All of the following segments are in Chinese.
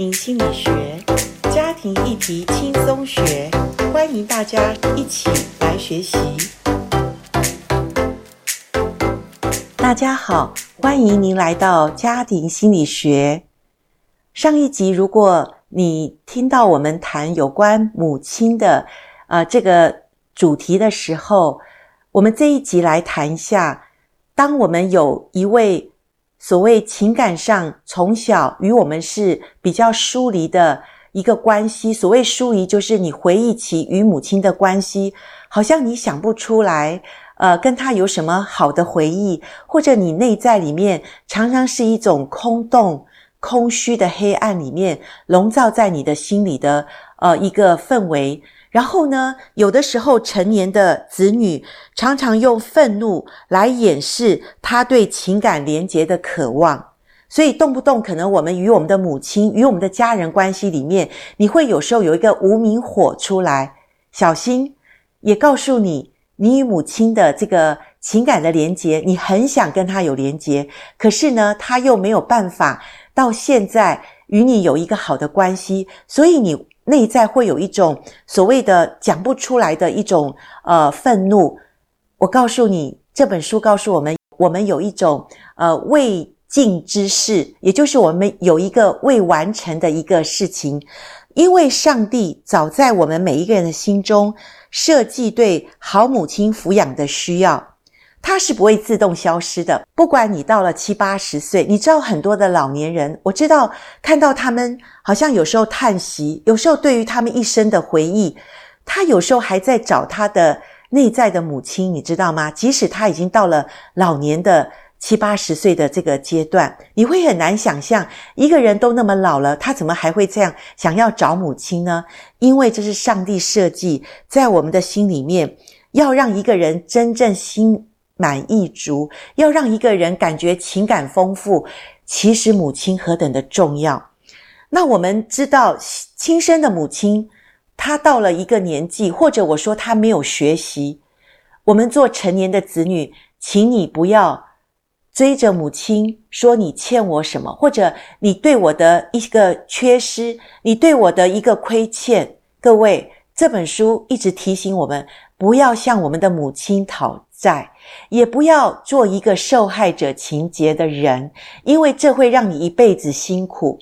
心理学，家庭议题轻松学，欢迎大家一起来学习。大家好，欢迎您来到家庭心理学。上一集，如果你听到我们谈有关母亲的呃这个主题的时候，我们这一集来谈一下，当我们有一位。所谓情感上从小与我们是比较疏离的一个关系。所谓疏离，就是你回忆起与母亲的关系，好像你想不出来，呃，跟她有什么好的回忆，或者你内在里面常常是一种空洞、空虚的黑暗里面笼罩在你的心里的呃一个氛围。然后呢，有的时候成年的子女常常用愤怒来掩饰他对情感连结的渴望，所以动不动可能我们与我们的母亲、与我们的家人关系里面，你会有时候有一个无名火出来，小心，也告诉你，你与母亲的这个情感的连结，你很想跟他有连结，可是呢，他又没有办法到现在与你有一个好的关系，所以你。内在会有一种所谓的讲不出来的一种呃愤怒。我告诉你，这本书告诉我们，我们有一种呃未尽之事，也就是我们有一个未完成的一个事情。因为上帝早在我们每一个人的心中设计对好母亲抚养的需要。它是不会自动消失的。不管你到了七八十岁，你知道很多的老年人，我知道看到他们好像有时候叹息，有时候对于他们一生的回忆，他有时候还在找他的内在的母亲，你知道吗？即使他已经到了老年的七八十岁的这个阶段，你会很难想象一个人都那么老了，他怎么还会这样想要找母亲呢？因为这是上帝设计在我们的心里面，要让一个人真正心。满意足，要让一个人感觉情感丰富，其实母亲何等的重要。那我们知道，亲生的母亲，她到了一个年纪，或者我说她没有学习。我们做成年的子女，请你不要追着母亲说你欠我什么，或者你对我的一个缺失，你对我的一个亏欠。各位，这本书一直提醒我们，不要向我们的母亲讨在。也不要做一个受害者情节的人，因为这会让你一辈子辛苦。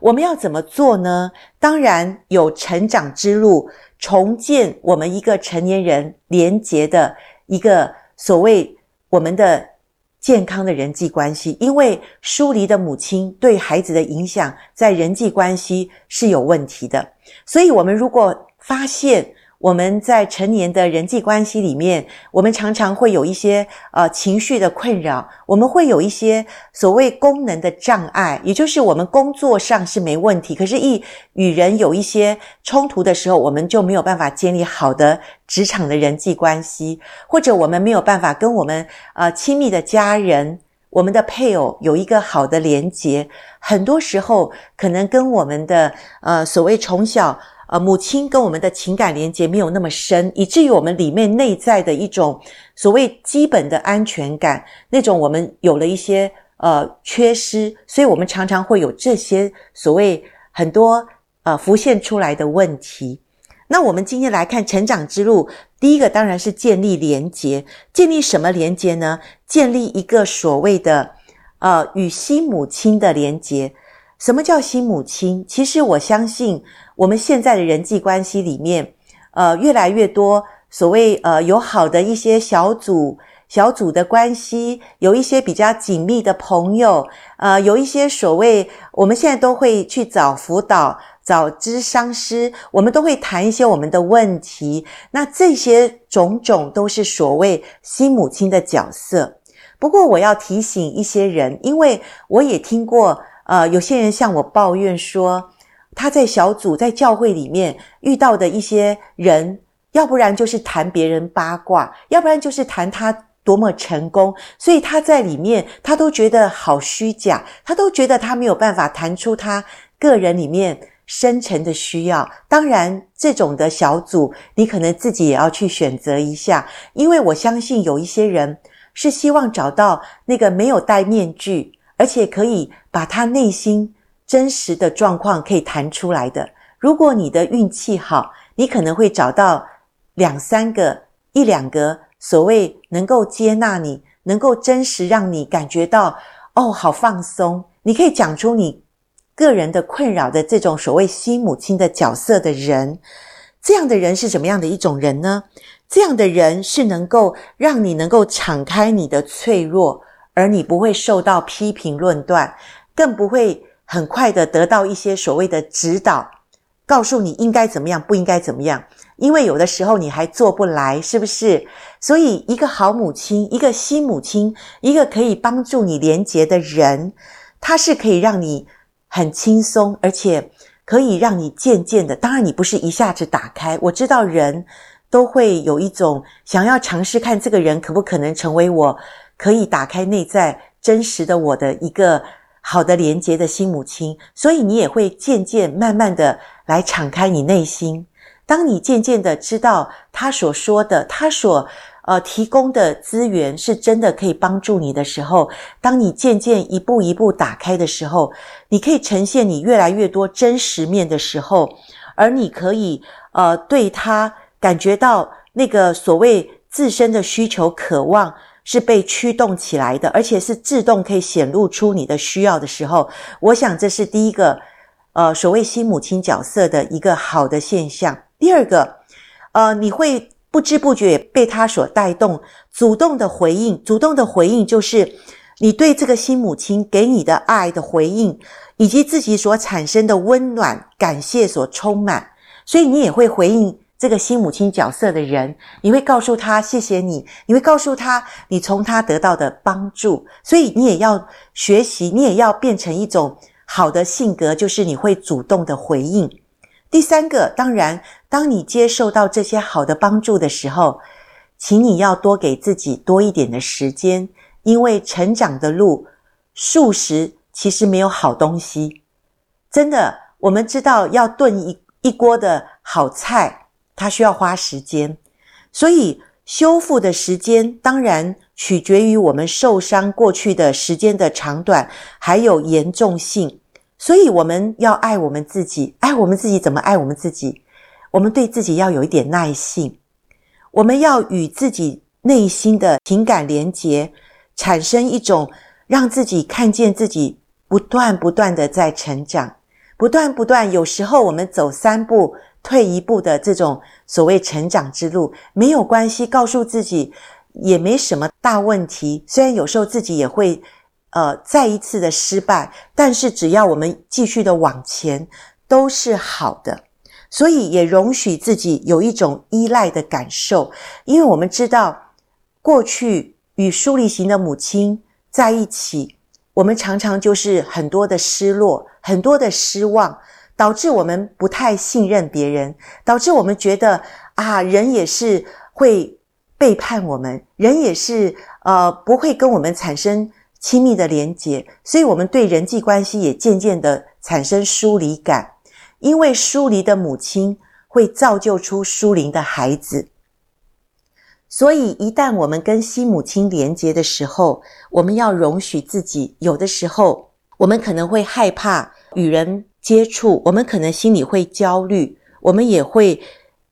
我们要怎么做呢？当然有成长之路，重建我们一个成年人连结的一个所谓我们的健康的人际关系。因为疏离的母亲对孩子的影响在人际关系是有问题的，所以我们如果发现，我们在成年的人际关系里面，我们常常会有一些呃情绪的困扰，我们会有一些所谓功能的障碍，也就是我们工作上是没问题，可是，一与人有一些冲突的时候，我们就没有办法建立好的职场的人际关系，或者我们没有办法跟我们呃亲密的家人、我们的配偶有一个好的连结，很多时候可能跟我们的呃所谓从小。呃，母亲跟我们的情感连接没有那么深，以至于我们里面内在的一种所谓基本的安全感，那种我们有了一些呃缺失，所以我们常常会有这些所谓很多呃浮现出来的问题。那我们今天来看成长之路，第一个当然是建立连接，建立什么连接呢？建立一个所谓的呃与新母亲的连接。什么叫新母亲？其实我相信，我们现在的人际关系里面，呃，越来越多所谓呃有好的一些小组、小组的关系，有一些比较紧密的朋友，呃，有一些所谓我们现在都会去找辅导、找咨商师，我们都会谈一些我们的问题。那这些种种都是所谓新母亲的角色。不过我要提醒一些人，因为我也听过。呃，有些人向我抱怨说，他在小组、在教会里面遇到的一些人，要不然就是谈别人八卦，要不然就是谈他多么成功，所以他在里面，他都觉得好虚假，他都觉得他没有办法谈出他个人里面深层的需要。当然，这种的小组，你可能自己也要去选择一下，因为我相信有一些人是希望找到那个没有戴面具。而且可以把他内心真实的状况可以谈出来的。如果你的运气好，你可能会找到两三个、一两个所谓能够接纳你、能够真实让你感觉到哦，好放松。你可以讲出你个人的困扰的这种所谓新母亲的角色的人，这样的人是什么样的一种人呢？这样的人是能够让你能够敞开你的脆弱，而你不会受到批评论断，更不会很快的得到一些所谓的指导。告诉你应该怎么样，不应该怎么样，因为有的时候你还做不来，是不是？所以，一个好母亲，一个新母亲，一个可以帮助你连接的人，他是可以让你很轻松，而且可以让你渐渐的。当然，你不是一下子打开。我知道人都会有一种想要尝试看这个人可不可能成为我可以打开内在真实的我的一个好的连接的新母亲，所以你也会渐渐慢慢的。来敞开你内心。当你渐渐的知道他所说的，他所呃提供的资源是真的可以帮助你的时候，当你渐渐一步一步打开的时候，你可以呈现你越来越多真实面的时候，而你可以呃对他感觉到那个所谓自身的需求渴望是被驱动起来的，而且是自动可以显露出你的需要的时候，我想这是第一个。呃，所谓新母亲角色的一个好的现象。第二个，呃，你会不知不觉被他所带动，主动的回应，主动的回应就是你对这个新母亲给你的爱的回应，以及自己所产生的温暖、感谢所充满。所以你也会回应这个新母亲角色的人，你会告诉他谢谢你，你会告诉他你从他得到的帮助。所以你也要学习，你也要变成一种。好的性格就是你会主动的回应。第三个，当然，当你接受到这些好的帮助的时候，请你要多给自己多一点的时间，因为成长的路，素食其实没有好东西。真的，我们知道要炖一一锅的好菜，它需要花时间，所以修复的时间当然。取决于我们受伤过去的时间的长短，还有严重性。所以我们要爱我们自己，爱我们自己怎么爱我们自己？我们对自己要有一点耐性，我们要与自己内心的情感连结，产生一种让自己看见自己不断不断的在成长，不断不断。有时候我们走三步退一步的这种所谓成长之路，没有关系，告诉自己。也没什么大问题，虽然有时候自己也会，呃，再一次的失败，但是只要我们继续的往前，都是好的。所以也容许自己有一种依赖的感受，因为我们知道，过去与疏离型的母亲在一起，我们常常就是很多的失落，很多的失望，导致我们不太信任别人，导致我们觉得啊，人也是会。背叛我们，人也是呃不会跟我们产生亲密的连结，所以我们对人际关系也渐渐的产生疏离感。因为疏离的母亲会造就出疏离的孩子，所以一旦我们跟新母亲连结的时候，我们要容许自己，有的时候我们可能会害怕与人接触，我们可能心里会焦虑，我们也会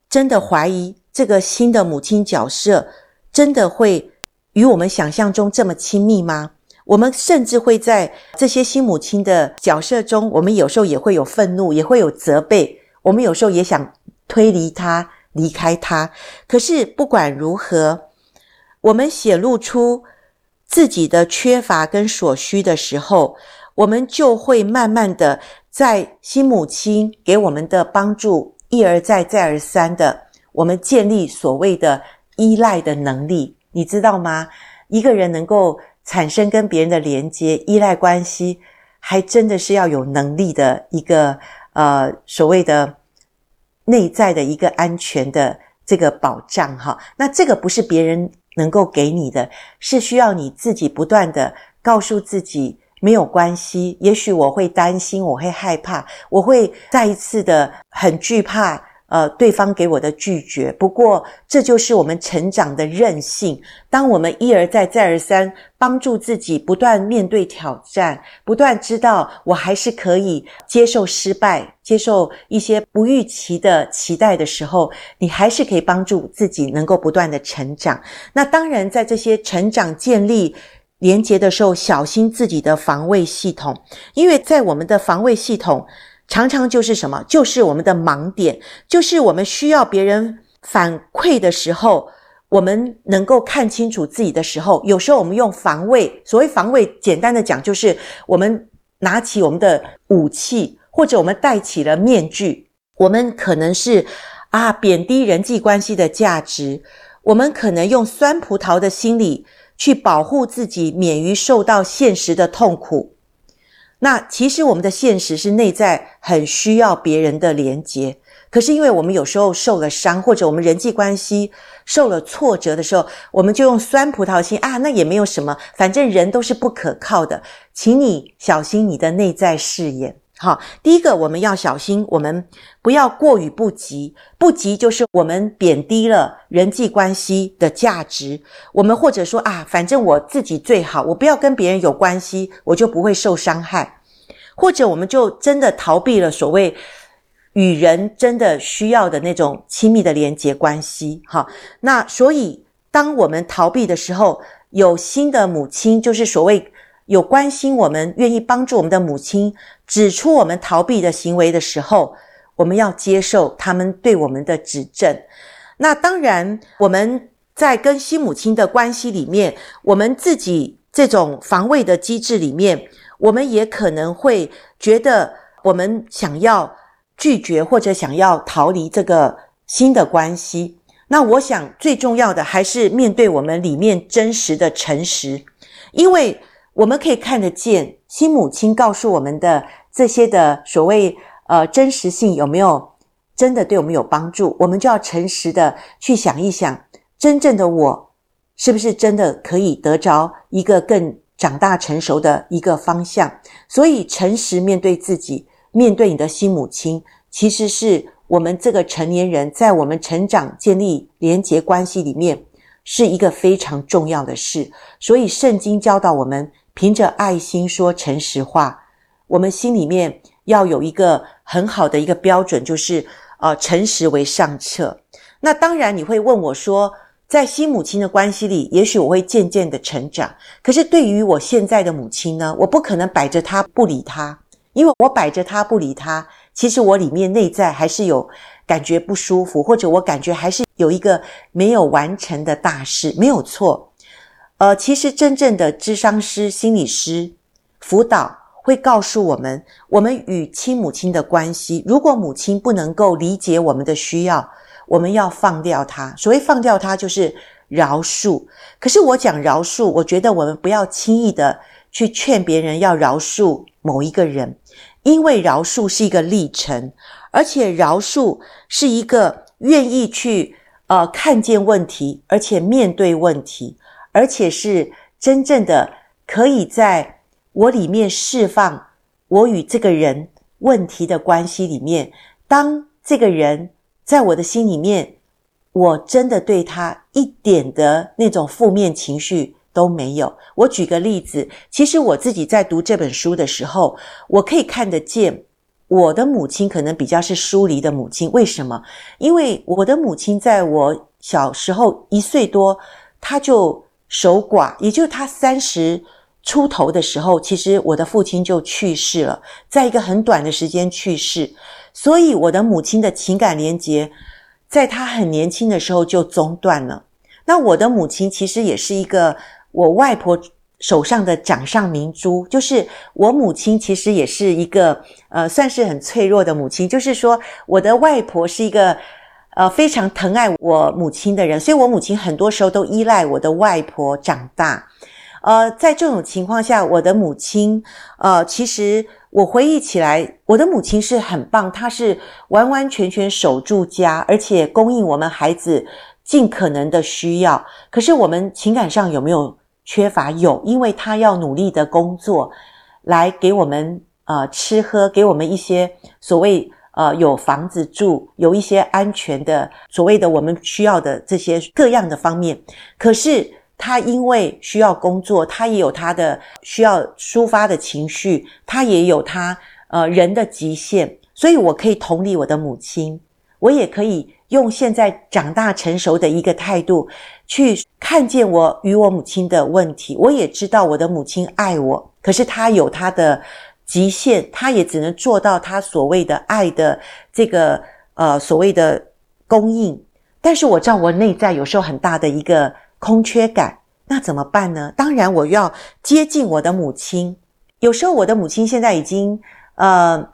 真的怀疑。这个新的母亲角色真的会与我们想象中这么亲密吗？我们甚至会在这些新母亲的角色中，我们有时候也会有愤怒，也会有责备，我们有时候也想推离他、离开他。可是不管如何，我们显露出自己的缺乏跟所需的时候，我们就会慢慢的在新母亲给我们的帮助一而再、再而三的。我们建立所谓的依赖的能力，你知道吗？一个人能够产生跟别人的连接、依赖关系，还真的是要有能力的一个呃所谓的内在的一个安全的这个保障哈。那这个不是别人能够给你的，是需要你自己不断的告诉自己没有关系。也许我会担心，我会害怕，我会再一次的很惧怕。呃，对方给我的拒绝。不过，这就是我们成长的韧性。当我们一而再、再而三帮助自己，不断面对挑战，不断知道我还是可以接受失败、接受一些不预期的期待的时候，你还是可以帮助自己能够不断的成长。那当然，在这些成长建立连接的时候，小心自己的防卫系统，因为在我们的防卫系统。常常就是什么？就是我们的盲点，就是我们需要别人反馈的时候，我们能够看清楚自己的时候，有时候我们用防卫。所谓防卫，简单的讲，就是我们拿起我们的武器，或者我们戴起了面具。我们可能是啊，贬低人际关系的价值，我们可能用酸葡萄的心理去保护自己，免于受到现实的痛苦。那其实我们的现实是内在很需要别人的连接，可是因为我们有时候受了伤，或者我们人际关系受了挫折的时候，我们就用酸葡萄心啊，那也没有什么，反正人都是不可靠的，请你小心你的内在誓言。好，第一个我们要小心，我们不要过于不及。不及就是我们贬低了人际关系的价值。我们或者说啊，反正我自己最好，我不要跟别人有关系，我就不会受伤害。或者我们就真的逃避了所谓与人真的需要的那种亲密的连结关系。好，那所以当我们逃避的时候，有新的母亲，就是所谓。有关心我们、愿意帮助我们的母亲，指出我们逃避的行为的时候，我们要接受他们对我们的指正。那当然，我们在跟新母亲的关系里面，我们自己这种防卫的机制里面，我们也可能会觉得，我们想要拒绝或者想要逃离这个新的关系。那我想最重要的还是面对我们里面真实的诚实，因为。我们可以看得见新母亲告诉我们的这些的所谓呃真实性有没有真的对我们有帮助？我们就要诚实的去想一想，真正的我是不是真的可以得着一个更长大成熟的一个方向？所以，诚实面对自己，面对你的新母亲，其实是我们这个成年人在我们成长、建立连结关系里面是一个非常重要的事。所以，圣经教导我们。凭着爱心说诚实话，我们心里面要有一个很好的一个标准，就是呃，诚实为上策。那当然你会问我说，在新母亲的关系里，也许我会渐渐的成长。可是对于我现在的母亲呢，我不可能摆着她不理她，因为我摆着她不理她，其实我里面内在还是有感觉不舒服，或者我感觉还是有一个没有完成的大事，没有错。呃，其实真正的智商师、心理师辅导会告诉我们，我们与亲母亲的关系，如果母亲不能够理解我们的需要，我们要放掉她。所谓放掉她，就是饶恕。可是我讲饶恕，我觉得我们不要轻易的去劝别人要饶恕某一个人，因为饶恕是一个历程，而且饶恕是一个愿意去呃看见问题，而且面对问题。而且是真正的可以在我里面释放我与这个人问题的关系里面，当这个人在我的心里面，我真的对他一点的那种负面情绪都没有。我举个例子，其实我自己在读这本书的时候，我可以看得见我的母亲可能比较是疏离的母亲。为什么？因为我的母亲在我小时候一岁多，她就守寡，也就是他三十出头的时候，其实我的父亲就去世了，在一个很短的时间去世，所以我的母亲的情感连结，在他很年轻的时候就中断了。那我的母亲其实也是一个我外婆手上的掌上明珠，就是我母亲其实也是一个呃，算是很脆弱的母亲，就是说我的外婆是一个。呃，非常疼爱我母亲的人，所以我母亲很多时候都依赖我的外婆长大。呃，在这种情况下，我的母亲，呃，其实我回忆起来，我的母亲是很棒，她是完完全全守住家，而且供应我们孩子尽可能的需要。可是我们情感上有没有缺乏？有，因为她要努力的工作，来给我们呃吃喝，给我们一些所谓。呃有房子住，有一些安全的所谓的我们需要的这些各样的方面。可是他因为需要工作，他也有他的需要抒发的情绪，他也有他呃人的极限，所以我可以同理我的母亲，我也可以。用现在长大成熟的一个态度去看见我与我母亲的问题，我也知道我的母亲爱我，可是她有她的极限，他也只能做到他所谓的爱的这个呃所谓的供应。但是我知道我内在有时候很大的一个空缺感，那怎么办呢？当然我要接近我的母亲。有时候我的母亲现在已经呃。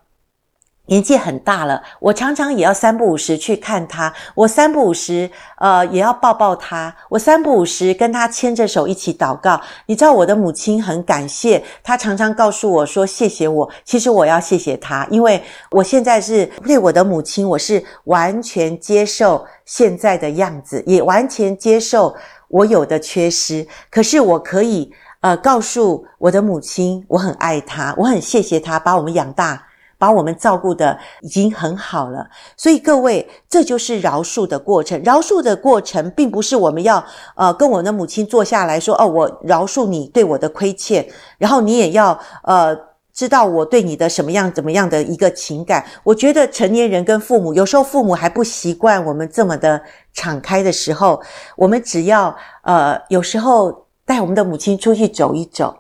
年纪很大了，我常常也要三不五时去看他，我三不五时，呃，也要抱抱他，我三不五时跟他牵着手一起祷告。你知道我的母亲很感谢，她常常告诉我说谢谢我。其实我要谢谢她，因为我现在是对我的母亲，我是完全接受现在的样子，也完全接受我有的缺失。可是我可以，呃，告诉我的母亲，我很爱她，我很谢谢她把我们养大。把我们照顾得已经很好了，所以各位，这就是饶恕的过程。饶恕的过程，并不是我们要呃跟我的母亲坐下来说，哦，我饶恕你对我的亏欠，然后你也要呃知道我对你的什么样怎么样的一个情感。我觉得成年人跟父母，有时候父母还不习惯我们这么的敞开的时候，我们只要呃有时候带我们的母亲出去走一走，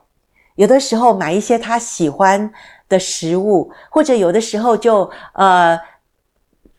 有的时候买一些他喜欢的食物，或者有的时候就呃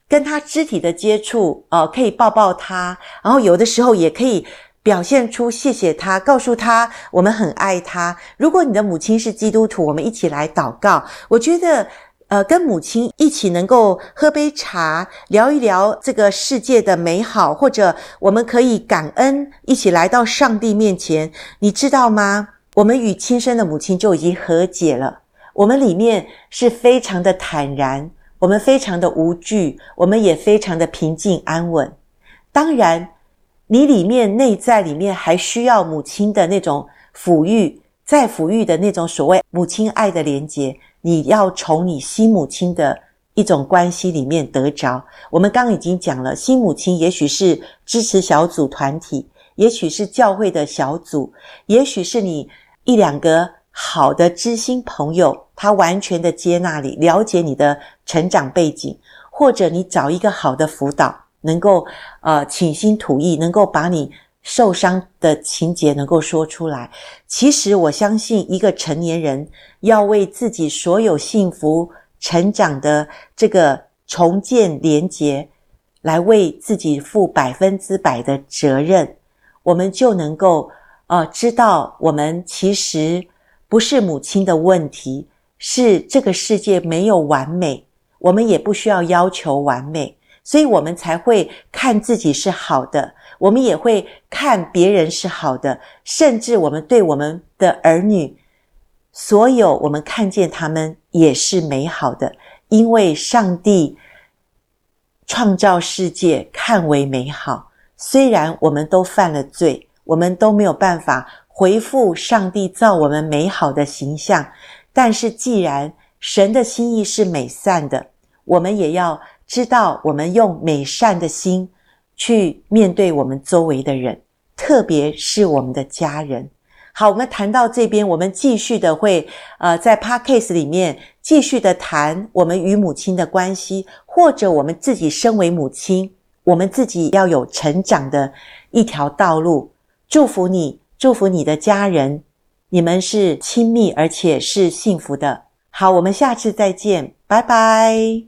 跟他肢体的接触，呃可以抱抱他，然后有的时候也可以表现出谢谢他，告诉他我们很爱他。如果你的母亲是基督徒，我们一起来祷告。我觉得呃跟母亲一起能够喝杯茶，聊一聊这个世界的美好，或者我们可以感恩，一起来到上帝面前。你知道吗？我们与亲生的母亲就已经和解了。我们里面是非常的坦然，我们非常的无惧，我们也非常的平静安稳。当然，你里面内在里面还需要母亲的那种抚育，再抚育的那种所谓母亲爱的连结，你要从你新母亲的一种关系里面得着。我们刚已经讲了，新母亲也许是支持小组团体，也许是教会的小组，也许是你一两个。好的知心朋友，他完全的接纳你，了解你的成长背景，或者你找一个好的辅导，能够呃倾心吐意，能够把你受伤的情节能够说出来。其实我相信，一个成年人要为自己所有幸福成长的这个重建连结，来为自己负百分之百的责任，我们就能够呃知道，我们其实。不是母亲的问题，是这个世界没有完美，我们也不需要要求完美，所以我们才会看自己是好的，我们也会看别人是好的，甚至我们对我们的儿女，所有我们看见他们也是美好的，因为上帝创造世界看为美好，虽然我们都犯了罪，我们都没有办法。回复上帝造我们美好的形象，但是既然神的心意是美善的，我们也要知道，我们用美善的心去面对我们周围的人，特别是我们的家人。好，我们谈到这边，我们继续的会呃在 Podcast 里面继续的谈我们与母亲的关系，或者我们自己身为母亲，我们自己要有成长的一条道路。祝福你。祝福你的家人，你们是亲密而且是幸福的。好，我们下次再见，拜拜。